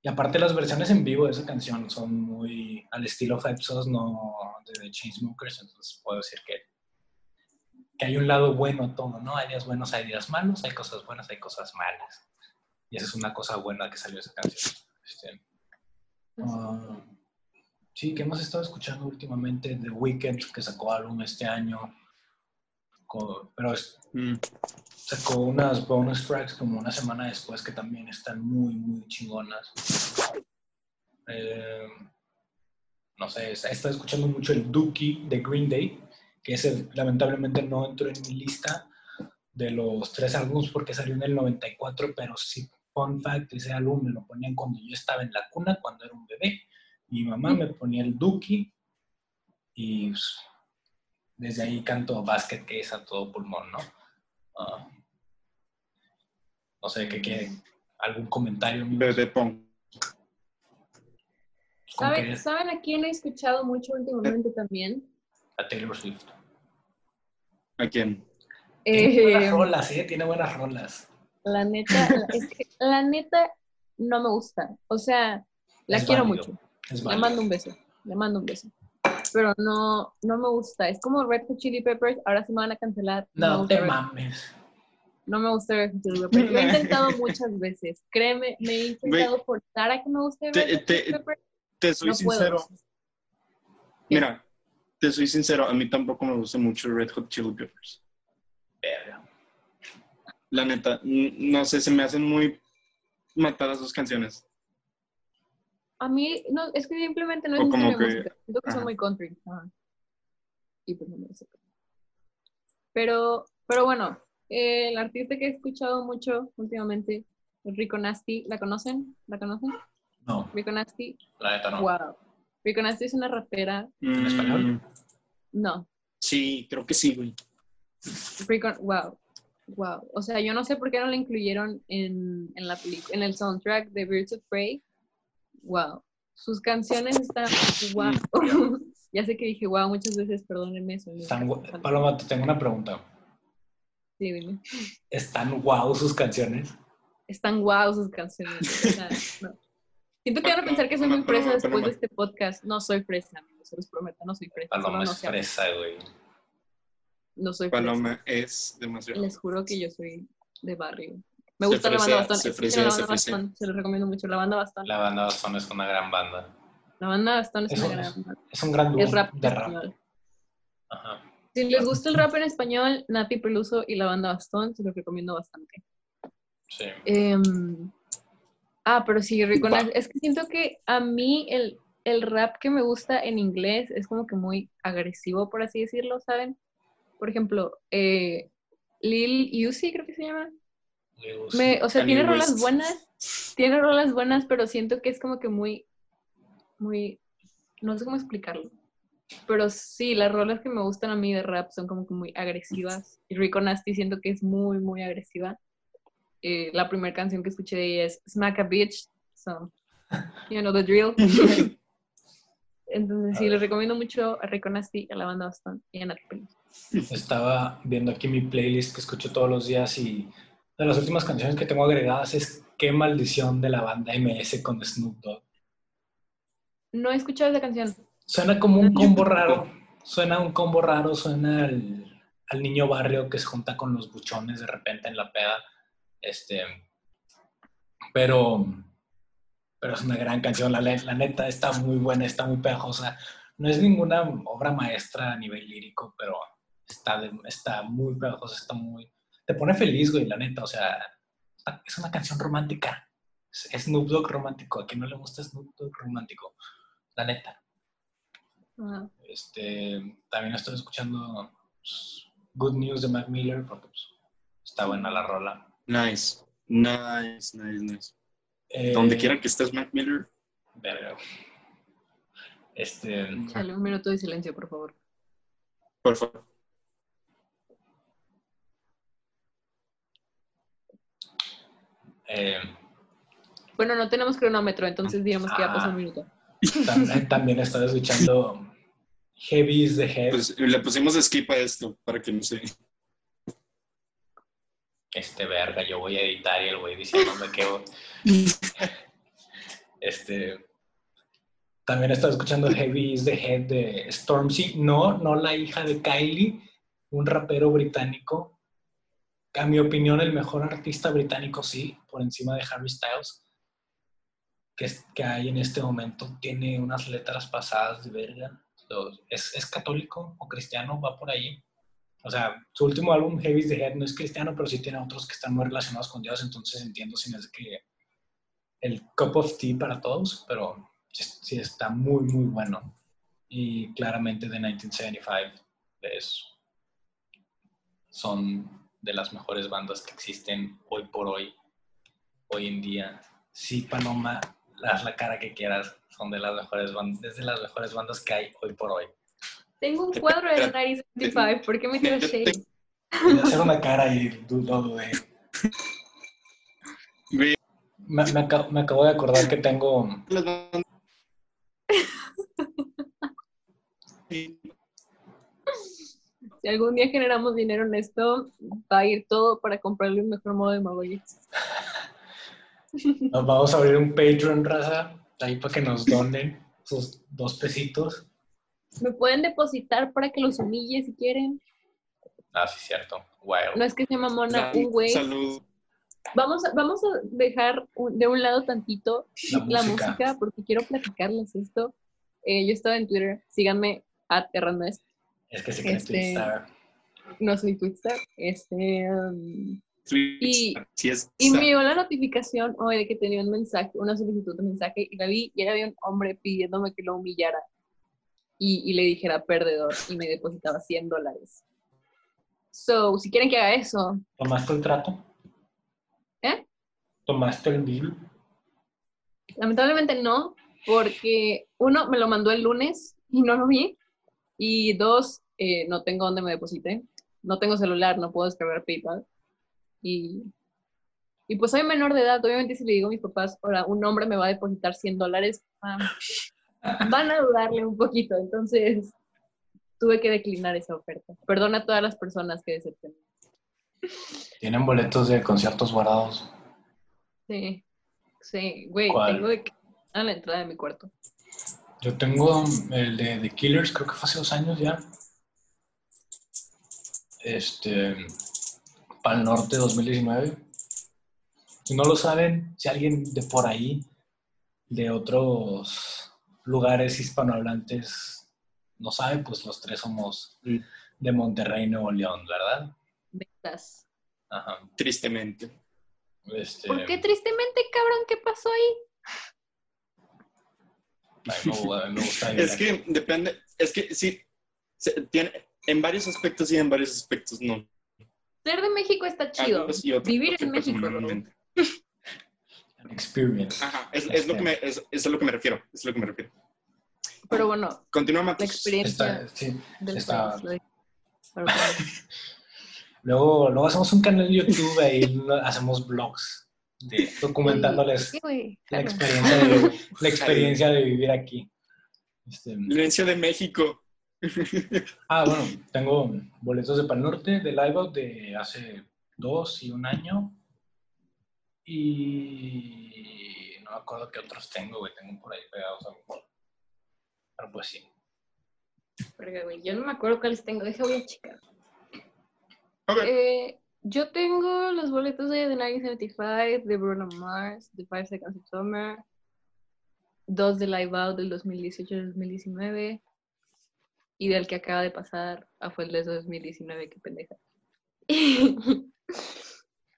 A: Y aparte las versiones en vivo de esa canción son muy al estilo Five Sauce, no de The Chainsmokers, entonces puedo decir que, que hay un lado bueno a todo, ¿no? Hay días buenos, hay días malos, hay cosas buenas, hay cosas malas. Y esa es una cosa buena que salió esa canción. Este, uh, sí, ¿qué hemos estado escuchando últimamente? The Weeknd, que sacó álbum este año pero mm. sacó unas bonus tracks como una semana después que también están muy, muy chingonas. Eh, no sé, he estado escuchando mucho el Dookie de Green Day, que ese lamentablemente no entró en mi lista de los tres álbumes porque salió en el 94, pero sí, fun fact, ese álbum me lo ponían cuando yo estaba en la cuna, cuando era un bebé. Mi mamá me ponía el Dookie y pues, desde ahí canto básquet que es a todo pulmón, ¿no? Ah, no sé, ¿qué quiere? ¿Algún comentario?
B: Bebé Pong.
C: ¿Saben, ¿Saben a quién he escuchado mucho últimamente también?
A: A Taylor Swift.
B: ¿A quién?
A: Tiene buenas eh, rolas, ¿eh? Tiene buenas rolas.
C: La neta, es que la neta no me gusta. O sea, la quiero mucho. Le mando un beso. Le mando un beso pero no, no me gusta. Es como Red Hot Chili Peppers, ahora sí me van a cancelar.
A: No, no te mames.
C: No me gusta Red Hot Chili Peppers. Lo he intentado muchas veces. Créeme, me he intentado forzar a que me guste Red Hot Chili Peppers.
B: Te soy sincero. Mira, te soy sincero, a mí tampoco me gusta mucho Red Hot Chili Peppers. La neta, no sé, se me hacen muy matadas sus canciones.
C: A mí, no, es que simplemente no es mi música. Siento que son muy country. Y pues no me sé. Pero, pero bueno, eh, el artista que he escuchado mucho últimamente es Rico Nasty. ¿La conocen? ¿La conocen?
A: No.
C: Rico Nasty.
A: La neta no.
C: Wow. Rico Nasty es una rapera.
A: ¿En español?
C: No.
B: Sí, creo que sí, güey.
C: Rico, wow. Wow. O sea, yo no sé por qué no la incluyeron en, en la en el soundtrack de Birds of Prey wow. Sus canciones están wow. ya sé que dije wow muchas veces, perdónenme eso.
A: Paloma, te tengo una pregunta.
C: Sí, dime.
A: ¿Están wow sus canciones?
C: Están wow sus canciones. Siento que van a pensar que soy muy fresa después de este podcast. No soy fresa, amigos, se los prometo, no soy fresa.
A: Paloma es fresa, güey.
C: No soy
B: fresa. Paloma es demasiado.
C: Les juro que yo soy de barrio. Me gusta la banda Bastón. Se, fresea, se, Bastón. se los recomiendo mucho. La banda Bastón.
A: La banda Bastón es una gran banda.
C: La banda Bastón es, una gran banda.
A: Es un gran
C: es rap de rap. Ajá. Si les gusta el rap en español, Nati Peluso y la banda Bastón, se los recomiendo bastante.
A: Sí.
C: Eh, ah, pero sí, es que siento que a mí el, el rap que me gusta en inglés es como que muy agresivo, por así decirlo, ¿saben? Por ejemplo, eh, Lil Uzi, creo que se llama. Me, o sea, tiene rolas buenas, tiene rolas buenas, pero siento que es como que muy, muy, no sé cómo explicarlo. Pero sí, las rolas que me gustan a mí de rap son como que muy agresivas. Y Rico Nasty siento que es muy, muy agresiva. Eh, la primera canción que escuché de ella es Smack a Bitch. So, you know the drill. Entonces, sí, les recomiendo mucho a Rico Nasty, a la banda Boston y a Nat
A: Estaba viendo aquí mi playlist que escucho todos los días y de las últimas canciones que tengo agregadas es Qué maldición de la banda MS con Snoop Dogg.
C: No he escuchado esa canción.
A: Suena como un combo raro. Suena un combo raro, suena al, al niño barrio que se junta con los buchones de repente en la peda. Este, pero, pero es una gran canción. La, la neta está muy buena, está muy pegajosa. No es ninguna obra maestra a nivel lírico, pero está, está muy pegajosa, está muy... Te pone feliz, güey, la neta. O sea, es una canción romántica. Es Snoop Dogg romántico. A quien no le gusta Snoop Dogg romántico. La neta. Este, también estoy escuchando pues, Good News de Mac Miller porque pues, está buena la rola.
B: Nice, nice, nice, nice. Eh, Donde quiera que estés, Mac Miller.
A: Verga. Este.
C: Dale un minuto de silencio, por favor.
B: Por favor.
A: Eh,
C: bueno, no tenemos cronómetro, entonces digamos que ya pasó un minuto.
A: También, también estaba escuchando Heavy is the Head.
B: Pues le pusimos skip a esto para que no se.
A: Este verga, yo voy a editar y el güey diciéndome que. este. También estaba escuchando Heavy is the Head de Stormzy. No, no la hija de Kylie, un rapero británico a mi opinión, el mejor artista británico, sí, por encima de Harry Styles, que, que hay en este momento. Tiene unas letras pasadas de verga. Es, es, católico o cristiano, va por ahí. O sea, su último álbum, Heavy's the Head, no es cristiano, pero sí tiene otros que están muy relacionados con Dios, entonces entiendo si es que el cup of tea para todos, pero sí está muy, muy bueno. Y claramente de 1975 es, son de las mejores bandas que existen hoy por hoy, hoy en día. Sí, Paloma, haz la cara que quieras, son de las mejores bandas, desde las mejores bandas que hay hoy por hoy.
C: Tengo un cuadro de 1975, ¿por qué me tiras shade?
A: Voy a hacer una cara y dudo de... Me, me, acabo, me acabo de acordar que tengo...
C: si algún día generamos dinero en esto, va a ir todo para comprarle un mejor modo de Magoyix.
A: Nos vamos a abrir un Patreon, raza, ahí para que nos donen sus dos pesitos.
C: Me pueden depositar para que los humille si quieren.
A: Ah, sí, cierto.
C: No es que se mamona un güey.
B: Salud.
C: Vamos a, vamos a dejar de un lado tantito la, música. porque quiero platicarles esto. Eh, yo estaba en Twitter, síganme, at
A: es que se cree este, Twitstar.
C: No soy Twitstar. Este, um,
B: y,
C: y me llegó la notificación hoy de que tenía un mensaje, una solicitud de mensaje, y la vi y había un hombre pidiéndome que lo humillara y, y le dijera perdedor y me depositaba 100 dólares. So, si quieren que haga eso.
A: ¿Tomaste el trato?
C: ¿Eh?
A: ¿Tomaste el deal?
C: Lamentablemente no, porque uno me lo mandó el lunes y no lo vi. Y dos, eh, no tengo dónde me deposite. No tengo celular, no puedo descargar PayPal. Y, y pues soy menor de edad. Obviamente si le digo a mis papás, ahora un hombre me va a depositar 100 dólares, van a dudarle un poquito. Entonces tuve que declinar esa oferta. Perdona a todas las personas que decepcioné.
A: ¿Tienen boletos de conciertos guardados?
C: Sí, sí, güey, tengo de... a la entrada de mi cuarto.
A: Yo tengo el de The Killers, creo que fue hace dos años ya. Este, para el norte 2019. Si no lo saben, si alguien de por ahí, de otros lugares hispanohablantes, no sabe, pues los tres somos de Monterrey, Nuevo León, ¿verdad?
C: Ventas.
A: Ajá.
B: Tristemente.
A: Este...
C: ¿Por qué tristemente, cabrón? ¿Qué pasó ahí?
B: es que depende, es que sí, tiene, en varios aspectos y en varios aspectos no.
C: Ser de México está chido. Vivir en México.
A: Experience.
B: Ajá, es, lo que me, es, es, a lo que me refiero. Es lo que me refiero.
C: Pero bueno.
B: Continuamos.
C: La experiencia
A: sí, está... luego, luego hacemos un canal de YouTube y hacemos vlogs documentándoles la, experiencia de, la experiencia de vivir aquí.
B: Este, Violencia de México.
A: ah, bueno, tengo boletos de Pal Norte, de Live Out de hace dos y un año. Y no me acuerdo qué otros tengo, güey. Tengo por ahí pegados a Pero pues sí.
C: Yo no me acuerdo cuáles tengo. Deja voy a checar. Eh, yo tengo los boletos de The 1975, de Bruno Mars, de Five Seconds of Summer, dos de Live Out del 2018 y 2019, y del que acaba de pasar a fue el de 2019, qué pendeja.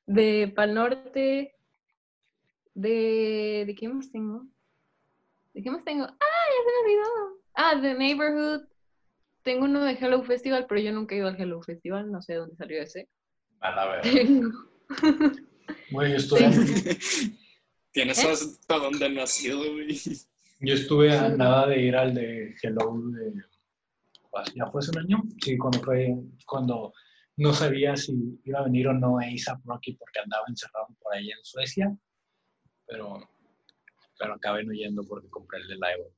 C: de Pal Norte, de... ¿De qué más tengo? ¿De qué más tengo? ¡Ah, ya se me olvidó! Ah, The Neighborhood. Tengo uno de Hello Festival, pero yo nunca he ido al Hello Festival, no sé dónde salió ese.
A: A la verdad. Tengo. Güey, yo estuve...
B: Tienes ¿Eh? hasta dónde nacido, güey.
A: Yo estuve a nada de ir al de Hello de... ¿Ya fue hace un año? Sí, cuando fue... Cuando no sabía si iba a venir o no ASAP Rocky porque andaba encerrado por ahí en Suecia, pero, pero acabé no yendo porque compré el de Live.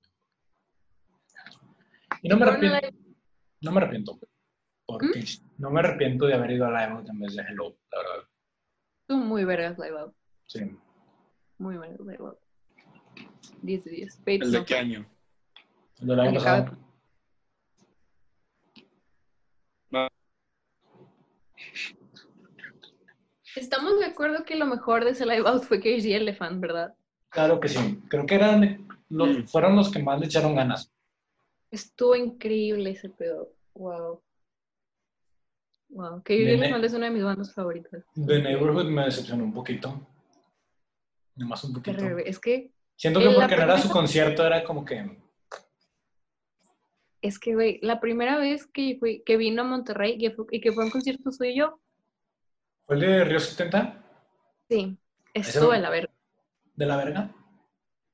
A: Y no me arrepiento, no me arrepiento, porque ¿Mm? no me arrepiento de haber ido a Live en vez de Hello, la verdad.
C: Tú muy vergas Live Out.
A: Sí.
C: Muy vergas Live Out. 10 de 10.
B: ¿El de qué año?
A: El del año pasado.
C: Estamos de acuerdo que lo mejor de ese live out fue KG Elephant, ¿verdad?
A: Claro que sí. Creo que eran los, mm. fueron los que más le echaron ganas.
C: Estuvo increíble ese pedo. Wow. Wow. KG Elephant es una de mis bandas favoritas.
A: The Neighborhood me decepcionó un poquito. Nomás un poquito.
C: Es que.
A: Siento que porque no era su concierto, era como que.
C: Es que, güey, la primera vez que, que vino a Monterrey y que fue un concierto soy yo,
A: ¿Fue el de Río 70?
C: Sí, estuvo de la verga.
A: ¿De la verga?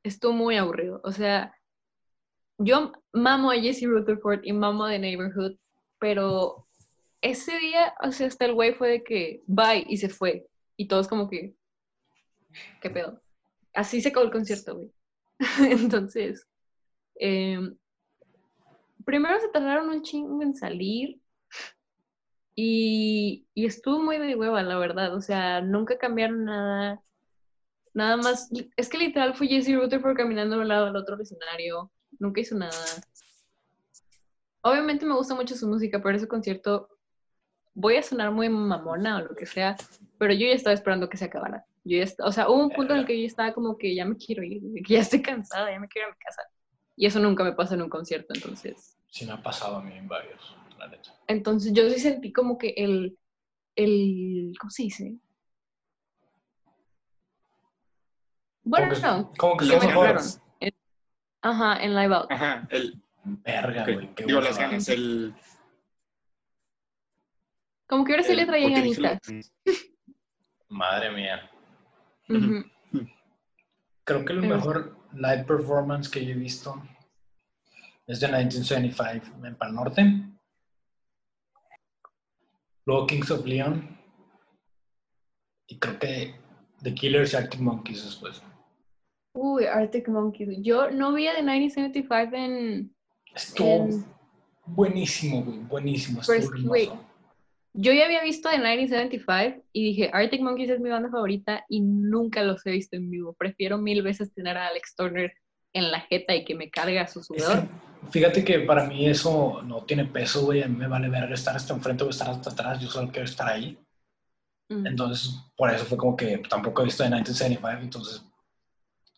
C: Estuvo muy aburrido. O sea, yo mamo a Jesse Rutherford y mamo de Neighborhood, pero ese día, o sea, hasta el güey fue de que bye y se fue. Y todos como que, ¿qué pedo? Así se acabó el concierto, güey. Entonces, em, primero se tardaron un chingo en salir y, estuvo muy de hueva, la verdad. O sea, nunca cambiaron nada. Nada más. Es que literal fue Jesse Rutherford caminando de un lado al otro escenario. Nunca hizo nada. Obviamente me gusta mucho su música, pero ese concierto voy a sonar muy mamona o lo que sea, pero yo ya estaba esperando que se acabara. Yo ya o sea, hubo un punto en el que yo estaba como que ya me quiero ir, ya estoy cansada, ya me quiero ir a mi casa. Y eso nunca me pasa en un concierto, entonces.
A: Sí, me ha pasado a mí en varios.
C: Entonces yo sí sentí como que el, el ¿cómo se dice? Bueno, no.
A: Como que mejoraron.
C: Ajá, en Live Out.
B: Ajá, el...
A: Verga, güey.
B: Digo, las ganas, el...
C: Como que ahora sí le traía ganitas.
A: Madre mía. Creo que el mejor live performance que yo he visto es de 1975 en Pal Norte. Luego Kings of Leon. Y creo que The Killers y Arctic Monkeys después.
C: Uy, Arctic Monkeys. Yo no vi a The 1975 en.
A: Estuvo buenísimo, güey. Buenísimo. Estuvo
C: yo ya había visto The 1975 y dije, Arctic Monkeys es mi banda favorita y nunca los he visto en vivo. Prefiero mil veces tener a Alex Turner en la jeta y que me carga su sudor.
A: Fíjate que para mí eso no tiene peso, güey. A mí me vale ver estar hasta enfrente o estar hasta atrás. Yo solo quiero estar ahí. Mm. Entonces, por eso fue como que tampoco he visto de 1975. Entonces,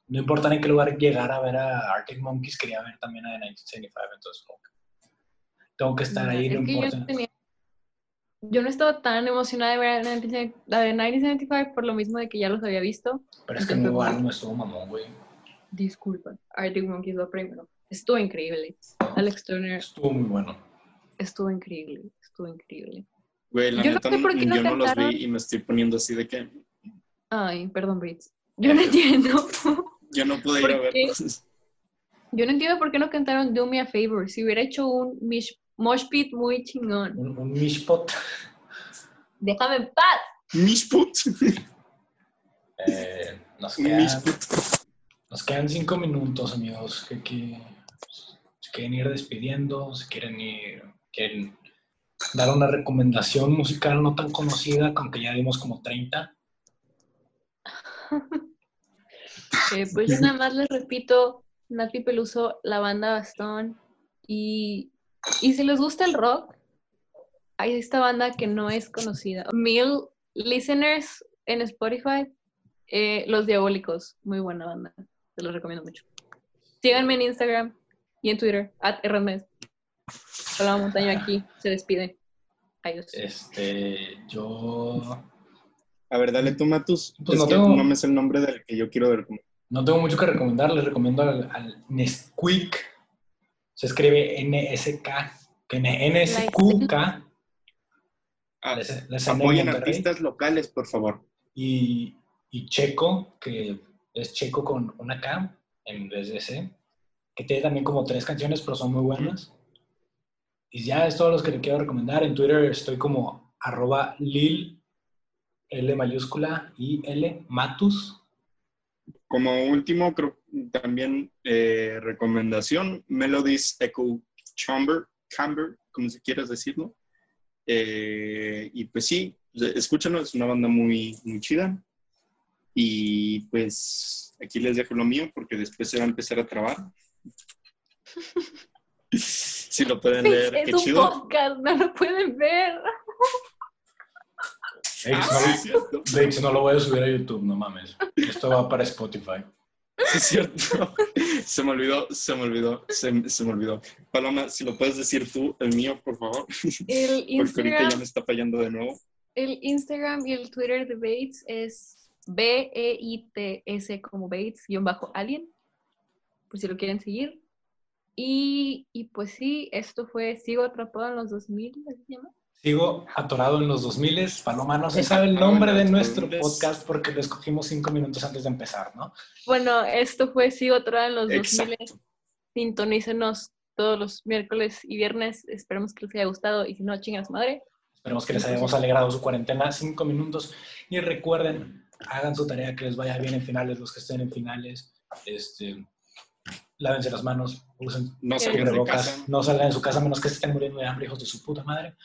A: no importa en qué lugar llegar a ver a Arctic Monkeys, quería ver también a de 1975. Entonces, como que tengo que estar ahí, no importa.
C: Yo, no estaba tan emocionada de ver a de 1975 por lo mismo de que ya los había visto.
A: Pero es que el nuevo álbum estuvo mamón, güey.
C: Disculpa, Arctic Monkeys lo primero. Estuvo increíble. Alex Turner.
A: Estuvo muy bueno.
C: Estuvo increíble, estuvo increíble.
B: Güey, la yo neta, no, sé por qué yo no, los vi y me estoy poniendo así de que...
C: Ay, perdón, Brits. Yo no entiendo.
B: yo no pude ir a verlos.
C: Yo no entiendo por qué no cantaron Do Me a Favor. Si hubiera hecho un mish, mosh pit muy chingón.
A: Un, un mishpot.
C: Déjame en paz.
B: Mishpot.
A: eh, nos, quedan, nos quedan cinco minutos, amigos. Que, que quieren ir despidiendo, si quieren ir, quieren dar una recomendación musical no tan conocida, aunque ya dimos como 30.
C: Eh, pues nada más les repito, Nati Peluso, la banda Bastón, y, y si les gusta el rock, hay esta banda que no es conocida. Mil listeners en Spotify, eh, Los Diabólicos, muy buena banda, se los recomiendo mucho. Síganme en Instagram y en Twitter, at. Hola Montaño aquí, se despide. Adiós.
A: Este, yo...
B: A ver, dale tú, Matus.
A: Pues
B: es
A: no tengo-
B: no me sé el nombre del que yo quiero ver.
A: No tengo mucho que recomendar, les recomiendo al, al Nesquik. Se escribe N-S-K, N-S-Q-K.
B: Ah,
A: Les- les
B: apoyen artistas locales, por favor.
A: Y, y Checo, que es Checo con una K en vez de C, que tiene también como tres canciones, pero son muy buenas. Y ya es todo lo que le quiero recomendar. En Twitter estoy como arroba lil, L mayúscula y L matus.
B: Como último, creo también eh, recomendación, Melodies Echo Chamber, Camber, como si quieras decirlo. Eh, y pues sí, escúchanlo, es una banda muy, muy chida. Y pues aquí les dejo lo mío porque después se va a empezar a trabar. si lo pueden leer,
C: es
B: qué
C: un
B: chido.
C: podcast, no lo pueden ver.
B: Ah,
A: no,
B: sí, cierto.
A: de hecho, no lo voy a subir a YouTube, no mames. Esto va para Spotify.
B: Sí, es cierto. Se me olvidó, se me olvidó, se, se me olvidó. Paloma, si lo puedes decir tú, el mío, por favor.
C: El
B: Porque ahorita ya me está fallando de nuevo.
C: el Instagram y el Twitter de Bates es B-E-I-T-S como Bates, guion bajo alien, por si lo quieren seguir. Y, y pues sí, esto fue Sigo atrapado en los 2000, ¿así se llama?
A: Sigo atorado en los 2000. Paloma no se sabe el
B: atorado
A: nombre de nuestro
B: 2000.
A: podcast porque lo escogimos cinco minutos antes de empezar, ¿no?
C: Bueno, esto fue Sigo atrapado en los 2000.
B: Exacto.
C: Sintonícenos todos los miércoles y viernes. Esperemos que les haya gustado y si no, chingas madre.
A: Esperemos que les hayamos alegrado su cuarentena cinco minutos. Y recuerden, hagan su tarea, que les vaya bien en finales, los que estén en finales. Este, lávense las manos, usen
B: No salgan de casa.
A: no salgan de su casa a menos que estén muriendo de hambre, hijos de su puta madre.